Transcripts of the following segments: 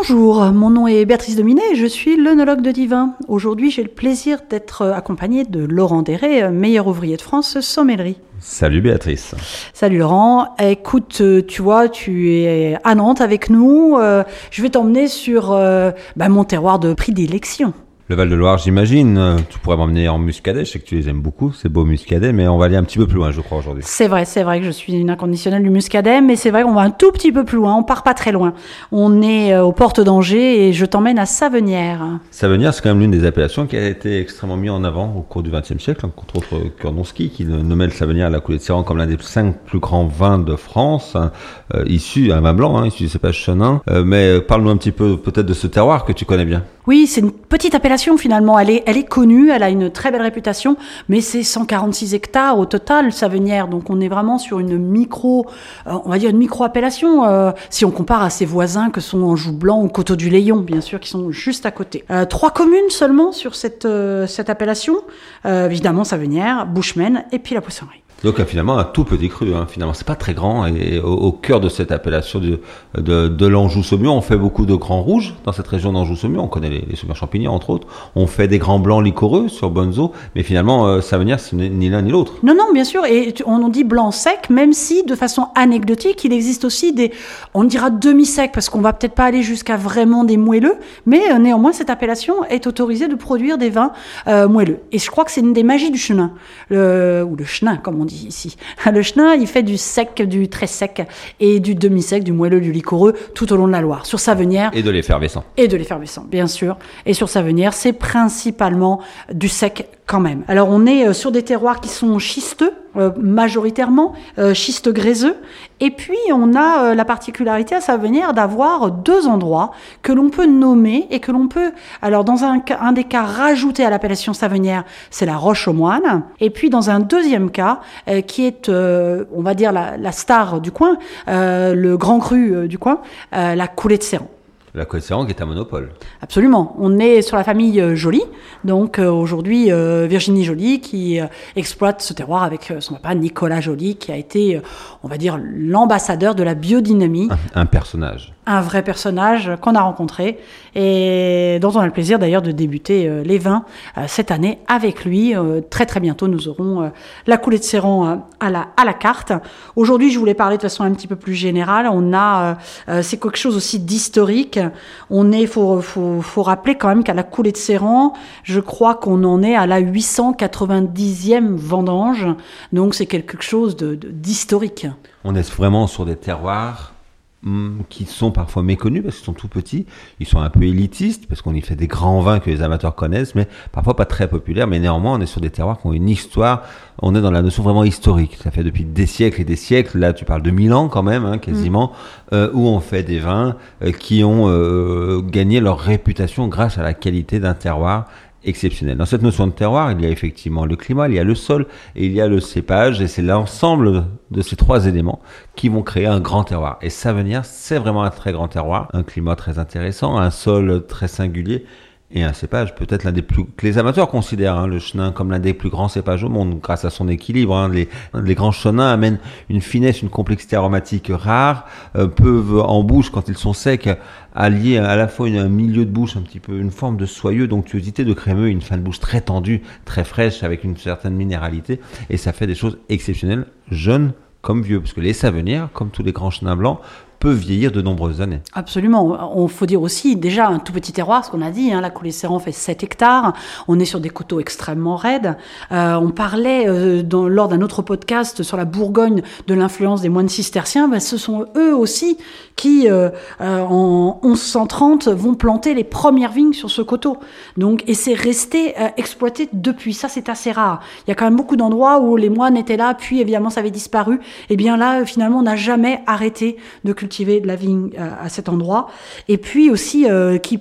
Bonjour, mon nom est Béatrice Dominet et je suis l'œnologue de Divin. Aujourd'hui, j'ai le plaisir d'être accompagnée de Laurent Deret, meilleur ouvrier de France sommellerie. Salut Béatrice. Salut Laurent. Écoute, tu vois, tu es à Nantes avec nous. Euh, je vais t'emmener sur euh, bah, mon terroir de prédilection. Le Val-de-Loire, j'imagine. Euh, tu pourrais m'emmener en muscadet. Je sais que tu les aimes beaucoup, ces beaux muscadets, mais on va aller un petit peu plus loin, je crois, aujourd'hui. C'est vrai, c'est vrai que je suis une inconditionnelle du muscadet, mais c'est vrai qu'on va un tout petit peu plus loin. On part pas très loin. On est euh, aux portes d'Angers et je t'emmène à Savenière. Savenière, c'est quand même l'une des appellations qui a été extrêmement mise en avant au cours du XXe siècle, contre autres Kurnonski, qui nommait le Savenière à la coulée de Serran comme l'un des cinq plus grands vins de France, hein, euh, issu, un vin blanc, hein, issu du cépage chenin. mais parle-nous un petit peu peut-être de ce terroir que tu connais bien. Oui, c'est une petite appellation finalement. Elle est, elle est connue, elle a une très belle réputation, mais c'est 146 hectares au total, Savenière. Donc on est vraiment sur une micro, euh, on va dire une micro-appellation, euh, si on compare à ses voisins que sont Anjou Blanc ou Coteau du Layon, bien sûr, qui sont juste à côté. Euh, trois communes seulement sur cette, cette appellation. évidemment, Savenière, Bushman et puis la Poissonnerie. Donc finalement un tout petit cru, hein. finalement c'est pas très grand et au, cœur de cette appellation de, de, de l'Anjou-Saumur, on fait beaucoup de grands rouges dans cette région d'Anjou-Saumur, on connaît les, les Saumur champignons entre autres, on fait des grands blancs liquoreux sur Bonzo, mais finalement euh, Savenière ce n'est ni l'un ni l'autre. Non non bien sûr et on dit blanc sec même si de façon anecdotique il existe aussi des, on dira demi-sec parce qu'on va peut-être pas aller jusqu'à vraiment des moelleux, mais euh, néanmoins cette appellation est autorisée de produire des vins euh, moelleux et je crois que c'est une des magies du chenin, ou le chenin comme on dit ici. Le chenin, il fait du sec, du très sec et du demi-sec, du moelleux, du liquoreux tout au long de la Loire. Sur Savenière. Et de l'effervescent. Et de l'effervescent, bien sûr. Et sur Savenière, c'est principalement du sec quand même. Alors on est euh, sur des terroirs qui sont schisteux, euh, majoritairement, euh, schiste gréseux. Et puis on a la particularité à Savenière d'avoir deux endroits que l'on peut nommer et que l'on peut, alors dans un, un des cas, rajouter à l'appellation Savenière, c'est la roche aux moines. Et puis dans un deuxième cas, qui est, on va dire, la, la, star du coin, le grand cru du coin, la coulée de Serran. La Côte qui est un monopole. Absolument. On est sur la famille euh, Joly. Donc euh, aujourd'hui, euh, Virginie Joly qui exploite ce terroir avec son papa Nicolas Joly qui a été, on va dire, l'ambassadeur de la biodynamie. un personnage un vrai personnage qu'on a rencontré et dont on a le plaisir d'ailleurs de débuter euh, les vins euh, cette année avec lui. Euh, très très bientôt, nous aurons la coulée de Serran à la, à la carte. Aujourd'hui, je voulais parler de façon un petit peu plus générale. On a, c'est quelque chose aussi d'historique. On est, faut, faut, faut rappeler quand même qu'à la coulée de Serran, je crois qu'on en est à la 890e vendange. Donc c'est quelque chose de, d'historique. On est vraiment sur des terroirs qui sont parfois méconnus parce qu'ils sont tout petits, ils sont un peu élitistes parce qu'on y fait des grands vins que les amateurs connaissent, mais parfois pas très populaires. Mais néanmoins, on est sur des terroirs qui ont une histoire. On est dans la notion vraiment historique. Ça fait depuis des siècles et des siècles. Là, tu parles de mille ans quand même, hein, quasiment, mm. euh, où on fait des vins euh, qui ont euh, gagné leur réputation grâce à la qualité d'un terroir Dans cette notion de terroir, il y a effectivement le climat, il y a le sol et il y a le cépage, et c'est l'ensemble de ces trois éléments qui vont créer un grand terroir. Et Savenière, c'est vraiment un très grand terroir, un climat très intéressant, un sol très singulier et un cépage peut-être l'un des plus que les amateurs considèrent hein, le chenin comme l'un des plus grands cépages au monde grâce à son équilibre. Hein. Les, grands chenins amènent une finesse, une complexité aromatique rare, euh, peuvent en bouche quand ils sont secs allier à la fois un milieu de bouche un petit peu une forme de soyeux d'onctuosité, de crémeux, une fin de bouche très tendue, très fraîche avec une certaine minéralité et ça fait des choses exceptionnelles, jeunes comme vieux, parce que les savenières, comme tous les grands chenins blancs, peut vieillir de nombreuses années. Absolument. On faut dire aussi déjà un tout petit terroir, ce qu'on a dit. Hein, la coulée Serran fait 7 hectares. On est sur des coteaux extrêmement raides. Euh, on parlait euh, lors d'un autre podcast sur la Bourgogne de l'influence des moines cisterciens. Ben, ce sont eux aussi qui, euh, en 1130, vont planter les premières vignes sur ce coteau. Donc, et c'est resté exploité depuis. Ça, c'est assez rare. Il y a quand même beaucoup d'endroits où les moines étaient là, puis évidemment ça avait disparu. Et eh bien là, finalement, on n'a jamais arrêté de cultiver cultiver de la vigne euh, à, cet endroit, et puis aussi euh, qui,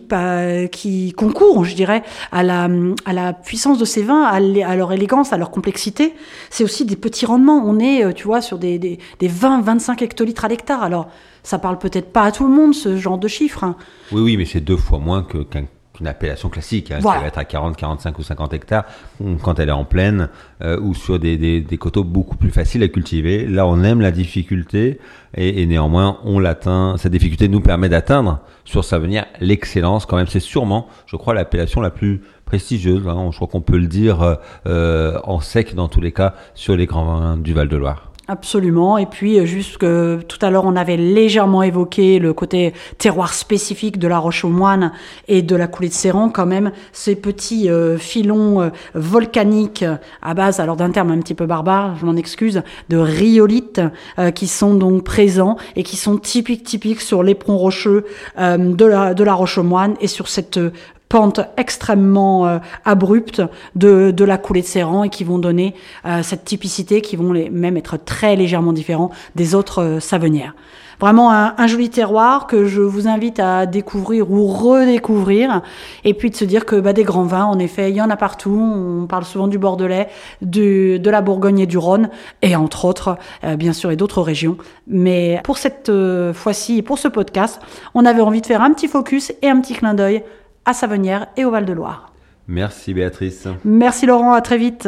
qui concourt, je dirais, à la, à la puissance de ces vins, à, leur élégance, à leur complexité. C'est aussi des petits rendements. On est, euh, tu vois, sur des, des, 20-25 hectolitres à l'hectare. Alors, ça parle peut-être pas à tout le monde, ce genre de chiffres. Hein. Oui, oui, mais c'est deux fois moins qu'un une appellation classique, hein, Voilà. qui va être à 40, 45 ou 50 hectares, hum, quand elle est en plaine, euh, ou sur des, des, des coteaux beaucoup plus faciles à cultiver. Là, on aime la difficulté, et, et néanmoins, on l'atteint. Cette difficulté nous permet d'atteindre sur Savenière l'excellence. Quand même, c'est sûrement, je crois, l'appellation la plus prestigieuse. hein. je crois qu'on peut le dire euh, euh, en sec dans tous les cas sur les grands vins du Val-de-Loire. Absolument. Et puis, euh, juste que tout à l'heure, on avait légèrement évoqué le côté terroir spécifique de la roche aux moines et de la coulée de Séran, quand même, ces petits euh, filons euh, volcaniques à base, alors d'un terme un petit peu barbare, je m'en excuse, de rhyolite, qui sont donc présents et qui sont typiques, typiques sur l'éperon rocheux de, la, de la roche aux moines et sur cette pente extrêmement euh, abrupte de, de la coulée de Séran et qui vont donner euh, cette typicité, qui vont les, même être très légèrement différents des autres euh, savenières. Vraiment un, un joli terroir que je vous invite à découvrir ou redécouvrir, et puis de se dire que bah, des grands vins, en effet, il y en a partout. On parle souvent du Bordelais, du, de la Bourgogne et du Rhône, et entre autres, euh, bien sûr, et d'autres régions. Mais pour cette euh, fois-ci, pour ce podcast, on avait envie de faire un petit focus et un petit clin d'œil à Savenière et au Val-de-Loire. Merci Béatrice. Merci Laurent, à très vite.